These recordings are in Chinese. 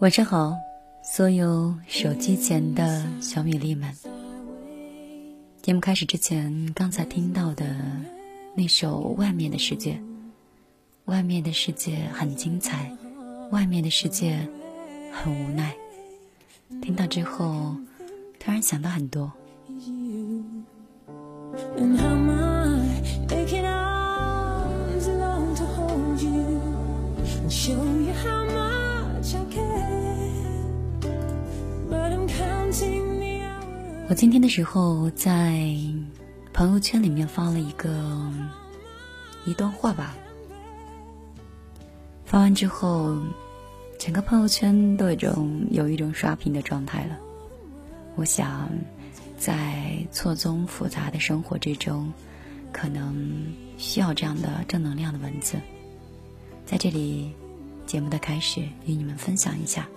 晚上好，所有手机前的小米粒们。节目开始之前，刚才听到的那首《外面的世界》，外面的世界很精彩，外面的世界很无奈。听到之后，突然想到很多。我今天的时候在朋友圈里面发了一个一段话吧，发完之后，整个朋友圈都有种有一种刷屏的状态了。我想，在错综复杂的生活之中，可能需要这样的正能量的文字。在这里，节目的开始，与你们分享一下。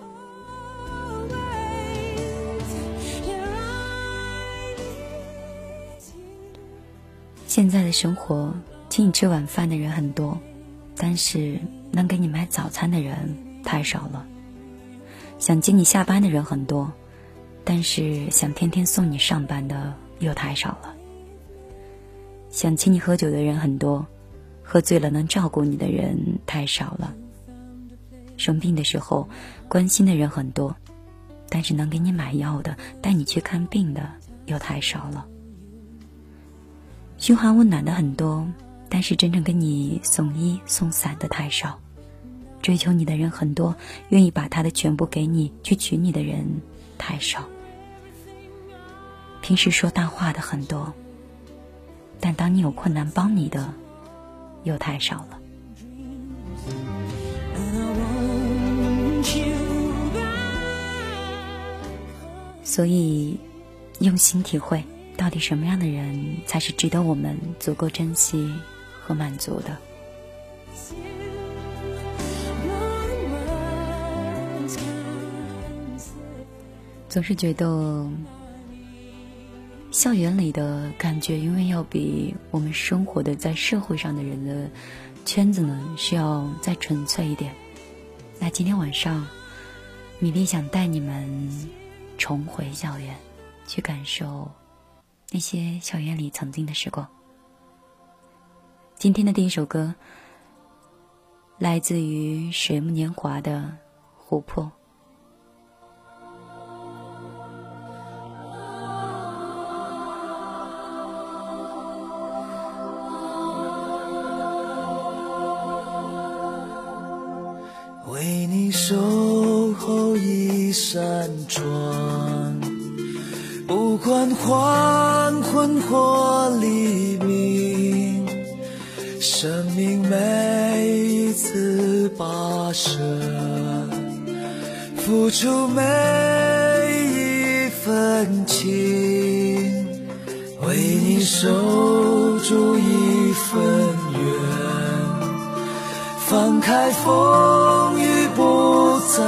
现在的生活，请你吃晚饭的人很多，但是能给你买早餐的人太少了；想接你下班的人很多，但是想天天送你上班的又太少了；想请你喝酒的人很多，喝醉了能照顾你的人太少了；生病的时候关心的人很多，但是能给你买药的、带你去看病的又太少了。嘘寒问暖的很多，但是真正跟你送衣送伞的太少；追求你的人很多，愿意把他的全部给你去娶你的人太少；平时说大话的很多，但当你有困难帮你的又太少了。所以，用心体会。到底什么样的人才是值得我们足够珍惜和满足的？总是觉得校园里的感觉，永远要比我们生活的在社会上的人的圈子呢，需要再纯粹一点。那今天晚上，米粒想带你们重回校园，去感受。那些校园里曾经的时光。今天的第一首歌，来自于水木年华的《琥珀》。付出每一份情，为你守住一份缘，放开风雨不在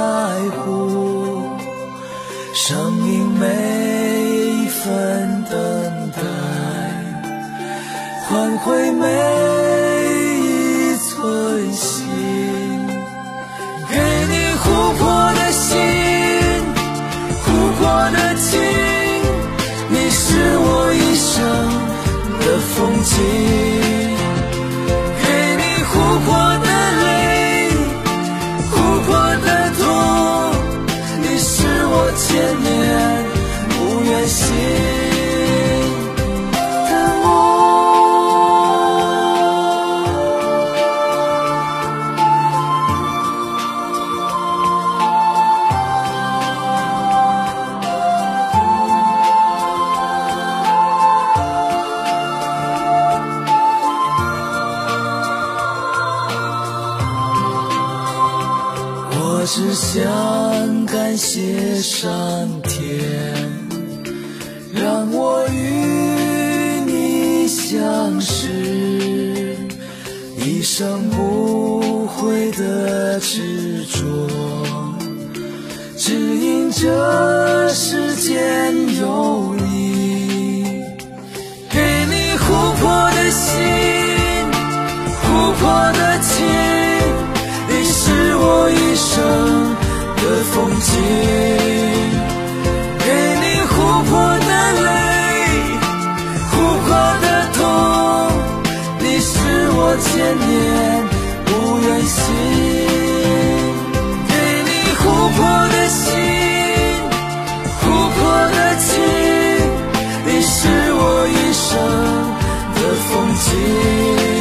乎，生命每。份等待，换回每 see 我只想感谢上天，让我与你相识，一生不悔的执着。只因这世间有。琥珀的情，给你琥珀的泪，琥珀的痛，你是我千年不愿醒。给你琥珀的心，琥珀的情，你是我一生的风景。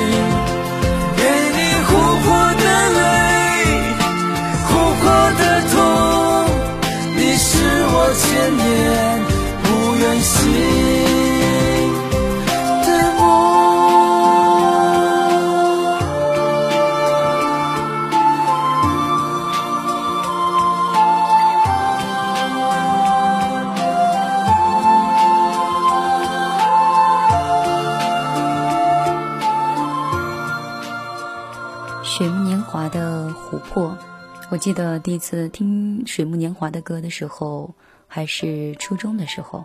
记得第一次听水木年华的歌的时候，还是初中的时候。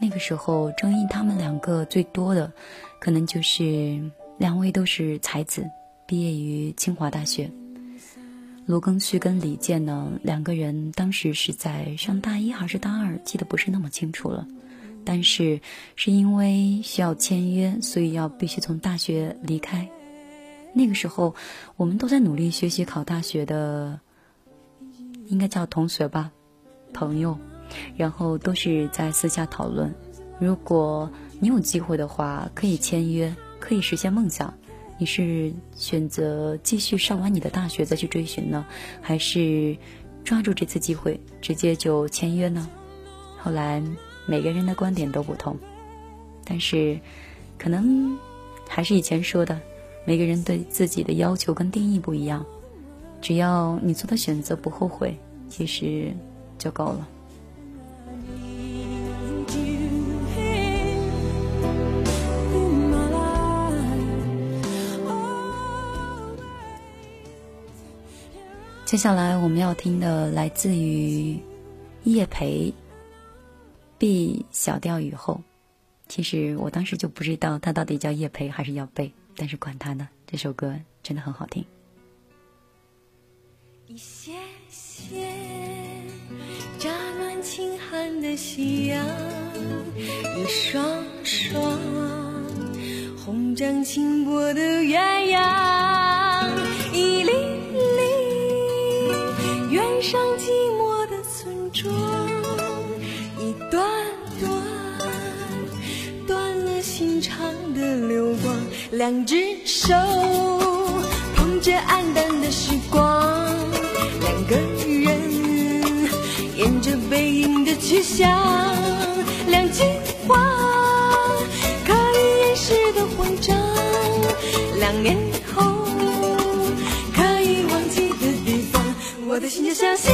那个时候争议他们两个最多的，可能就是两位都是才子，毕业于清华大学。卢庚戌跟李健呢，两个人当时是在上大一还是大二，记得不是那么清楚了。但是是因为需要签约，所以要必须从大学离开。那个时候，我们都在努力学习考大学的，应该叫同学吧，朋友，然后都是在私下讨论，如果你有机会的话，可以签约，可以实现梦想，你是选择继续上完你的大学再去追寻呢，还是抓住这次机会直接就签约呢？后来每个人的观点都不同，但是可能还是以前说的。每个人对自己的要求跟定义不一样，只要你做的选择不后悔，其实就够了。接下来我们要听的来自于叶培《碧小调雨后》，其实我当时就不知道他到底叫叶培还是要背。但是管他呢，这首歌真的很好听。一些些乍暖轻寒的夕阳，一双双红掌轻波的鸳鸯，两只手捧着黯淡的时光，两个人沿着背影的去向，两句话可以掩饰的慌张，两年后可以忘记的地方，我的心就像西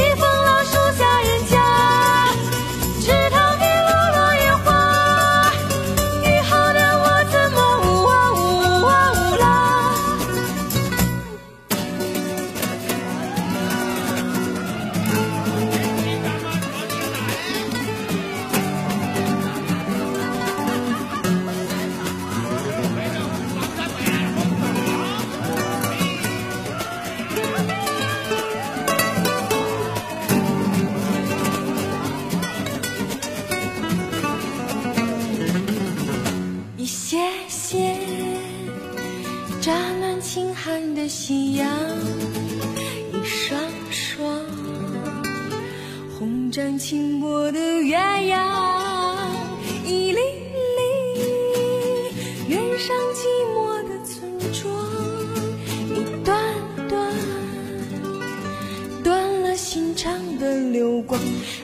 红掌轻拨的月牙，一粒粒远上寂寞的村庄，一段段断了心肠的流光，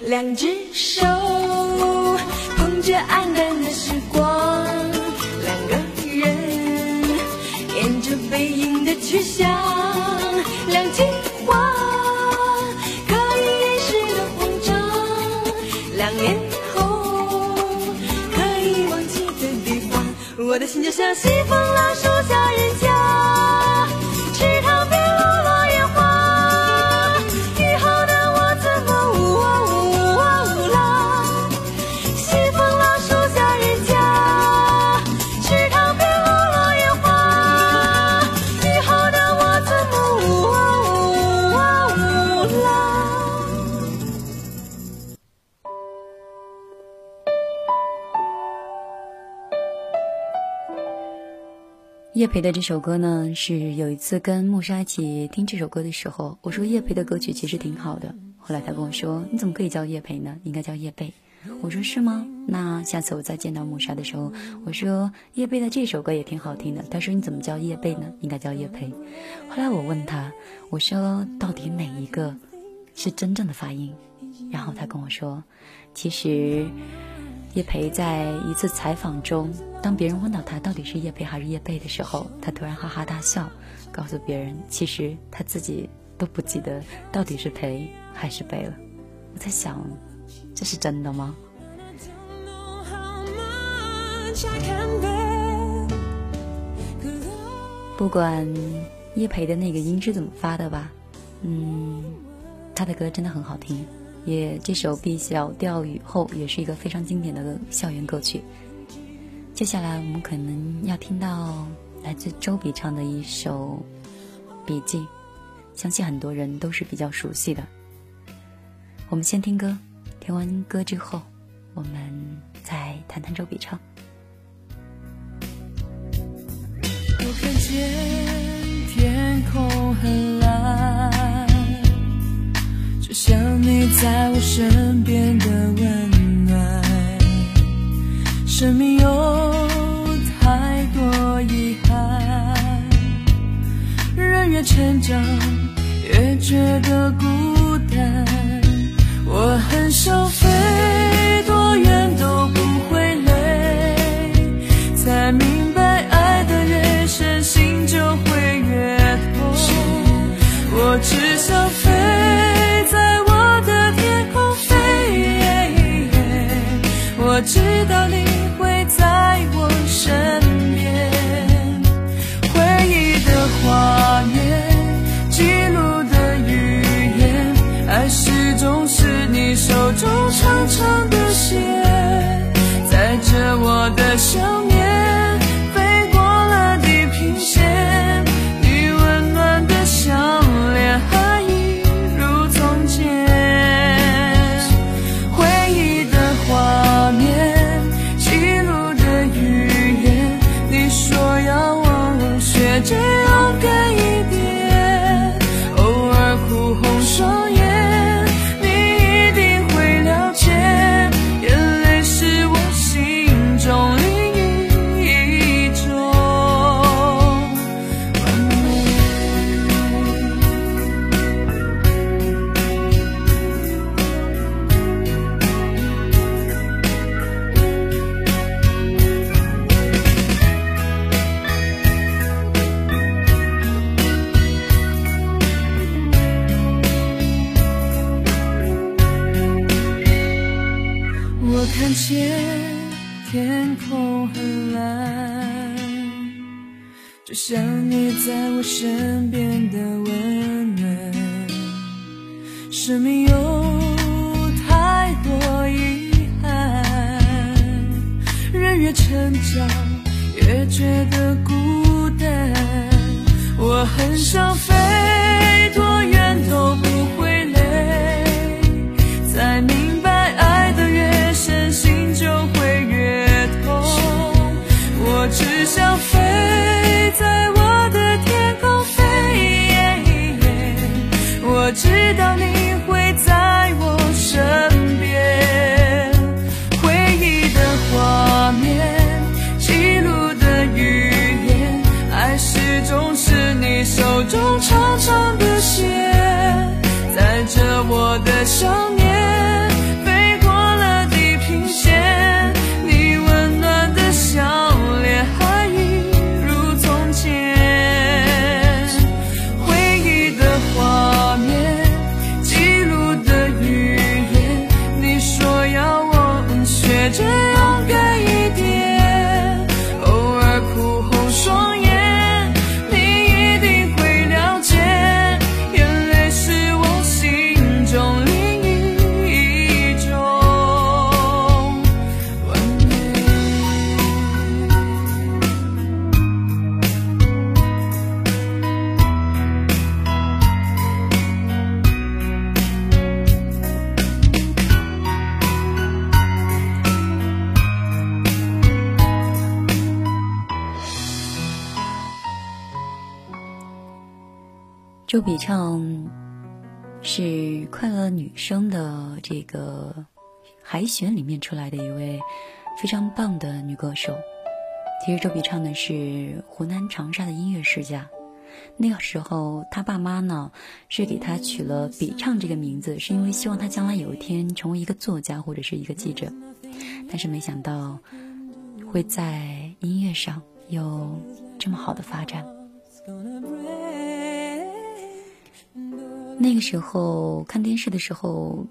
两只手捧着黯淡的时光，两个人沿着背影的去向，西风叶培的这首歌呢，是有一次跟木沙一起听这首歌的时候，我说叶培的歌曲其实挺好的。后来他跟我说：“你怎么可以叫叶培呢？应该叫叶蓓。”我说：“是吗？那下次我再见到木沙的时候，我说叶蓓的这首歌也挺好听的。”他说：“你怎么叫叶蓓呢？应该叫叶培。”后来我问他：“我说到底哪一个是真正的发音？”然后他跟我说：“其实。”叶培在一次采访中，当别人问到他到底是叶培还是叶蓓的时候，他突然哈哈大笑，告诉别人，其实他自己都不记得到底是培还是蓓了。我在想，这是真的吗？不管叶培的那个音是怎么发的吧，嗯，他的歌真的很好听。也这首《碧小调雨后》也是一个非常经典的校园歌曲。接下来我们可能要听到来自周笔畅的一首《笔记》，相信很多人都是比较熟悉的。我们先听歌，听完歌之后，我们再谈谈周笔畅。我看见天空很蓝。就像你在我身边的温暖，生命有太多遗憾，人越成长越觉得孤单。我很少飞多远都不会累，才明白爱的越深，心就会越痛。我只想飞。知道你会在我身边，回忆的画面，记录的语言，爱始终是你手中长长的线，载着我的想念。越成长越觉得孤单。我很想飞多远都不会累。才明白爱的越深心就会越痛我只想飞在我的天空飞我知道你会手中长长的线，载着我的想念。周笔畅是快乐女声的这个海选里面出来的一位非常棒的女歌手。其实周笔畅呢是湖南长沙的音乐世家。那个时候，他爸妈呢是给他取了“笔畅”这个名字，是因为希望他将来有一天成为一个作家或者是一个记者。但是没想到会在音乐上有这么好的发展。那个时候看电视的时候，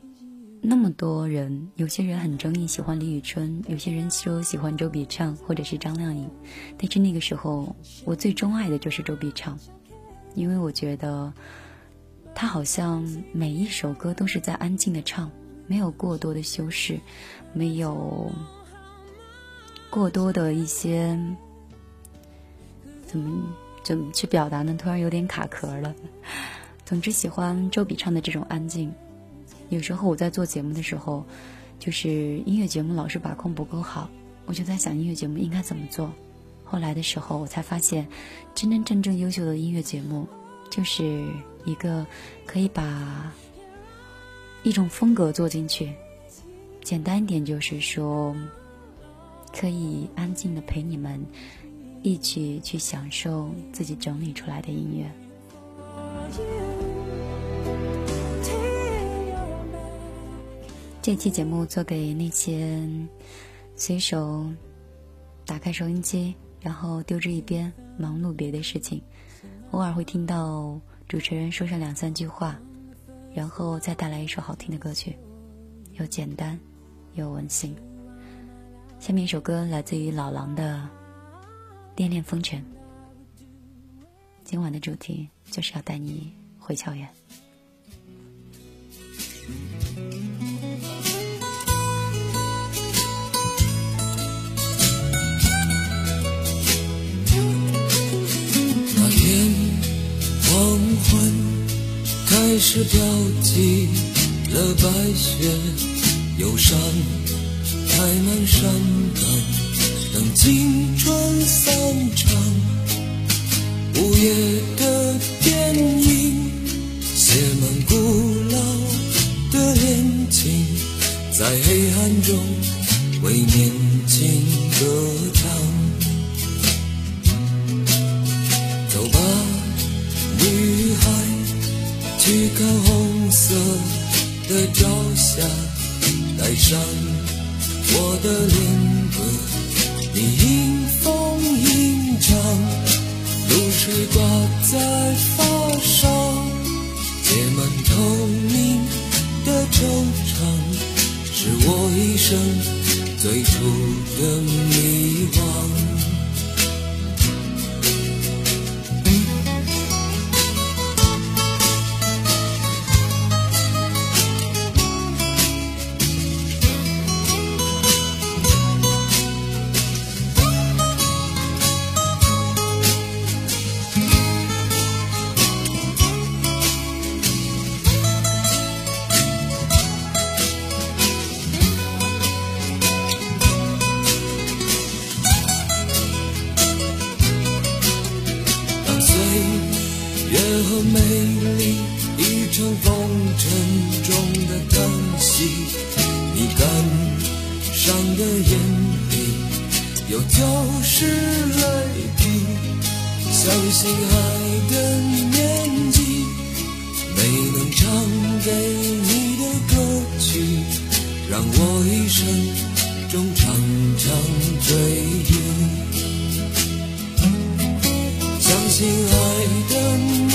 那么多人，有些人很争议喜欢李宇春，有些人说喜欢周笔畅或者是张靓颖。但是那个时候，我最钟爱的就是周笔畅，因为我觉得他好像每一首歌都是在安静的唱，没有过多的修饰，没有过多的一些怎么怎么去表达呢？突然有点卡壳了。总之喜欢周笔畅的这种安静。有时候我在做节目的时候，就是音乐节目老是把控不够好，我就在想音乐节目应该怎么做。后来的时候，我才发现，真真正正优秀的音乐节目，就是一个可以把一种风格做进去。简单一点就是说，可以安静的陪你们一起去享受自己整理出来的音乐。这期节目做给那些随手打开收音机，然后丢之一边，忙碌别的事情，偶尔会听到主持人说上两三句话，然后再带来一首好听的歌曲，又简单又温馨。下面一首歌来自于老狼的《恋恋风尘》，今晚的主题就是要带你回校园。那天黄昏，开始飘起了白雪，忧伤开满山岗，等青春散场。午夜的电影写满古老的恋情，在黑暗中为年轻歌唱。走吧，女孩去看红色的朝霞，带上我的恋歌，你挂在发梢，结满透明的惆怅，是我一生最初的迷惘。你感伤的眼里有丢失泪滴，相信爱的年纪没能唱给你的歌曲，让我一生中常常追忆。相信爱的。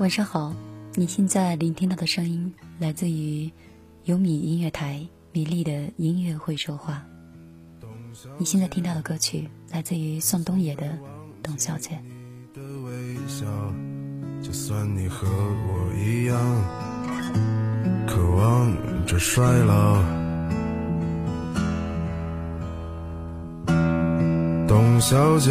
晚上好，你现在聆听到的声音来自于优米音乐台米粒的音乐会说话。你现在听到的歌曲来自于宋冬野的《董小姐》。就算你和我一样，渴望着衰老，董小姐。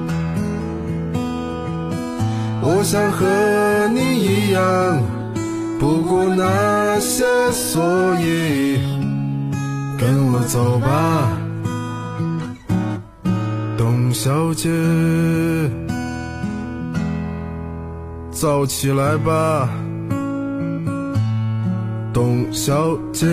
我想和你一样，不顾那些所以，跟我走吧，董小姐，走起来吧，董小姐。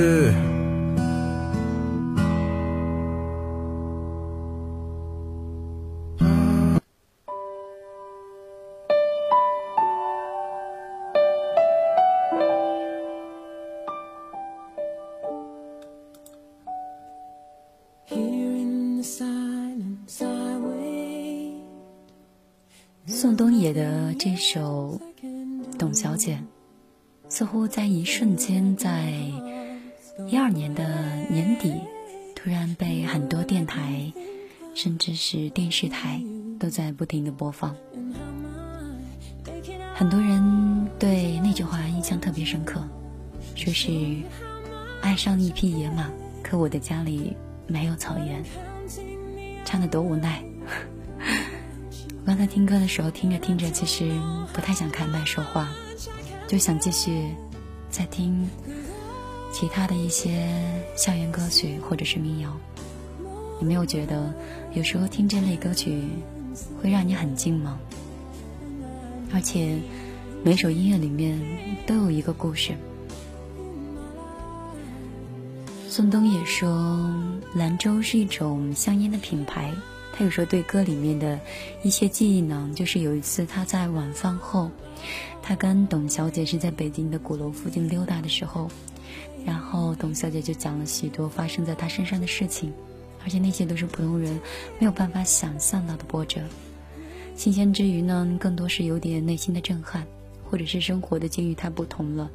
一首《董小姐》，似乎在一瞬间，在一二年的年底，突然被很多电台，甚至是电视台都在不停的播放。很多人对那句话印象特别深刻，说是爱上一匹野马，可我的家里没有草原，唱的多无奈。刚才听歌的时候，听着听着，其实不太想开麦说话，就想继续再听其他的一些校园歌曲或者是民谣。你没有觉得有时候听这类歌曲会让你很静吗？而且每首音乐里面都有一个故事。宋冬野说，兰州是一种香烟的品牌。他有时候对歌里面的一些记忆呢，就是有一次他在晚饭后，他跟董小姐是在北京的鼓楼附近溜达的时候，然后董小姐就讲了许多发生在他身上的事情，而且那些都是普通人没有办法想象到的波折。新鲜之余呢，更多是有点内心的震撼，或者是生活的境遇太不同了，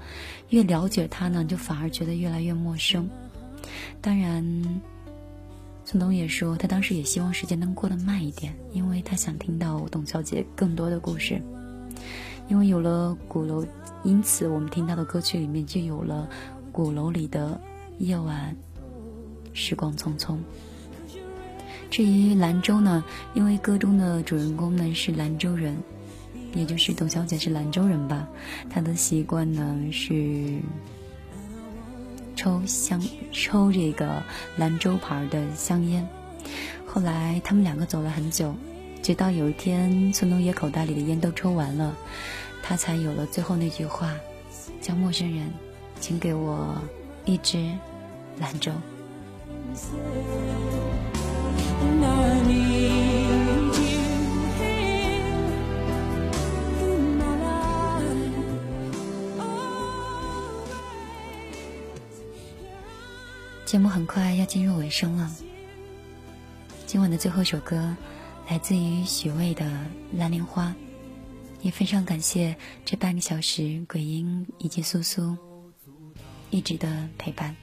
越了解他呢，就反而觉得越来越陌生。当然。宋冬野说，他当时也希望时间能过得慢一点，因为他想听到董小姐更多的故事。因为有了鼓楼，因此我们听到的歌曲里面就有了鼓楼里的夜晚，时光匆匆。至于兰州呢，因为歌中的主人公呢是兰州人，也就是董小姐是兰州人吧，她的习惯呢是。抽香抽这个兰州牌的香烟，后来他们两个走了很久，直到有一天孙东野口袋里的烟都抽完了，他才有了最后那句话，叫陌生人，请给我一支兰州。节目很快要进入尾声了，今晚的最后一首歌来自于许巍的《蓝莲花》，也非常感谢这半个小时鬼音以及苏苏一直的陪伴。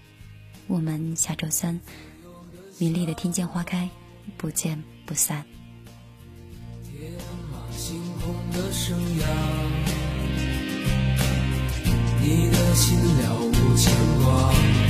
我们下周三米粒的听见花开，不见不散。的生涯，你的心了无牵挂。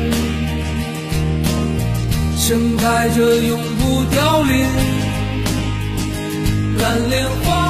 盛开着永不凋零蓝莲花。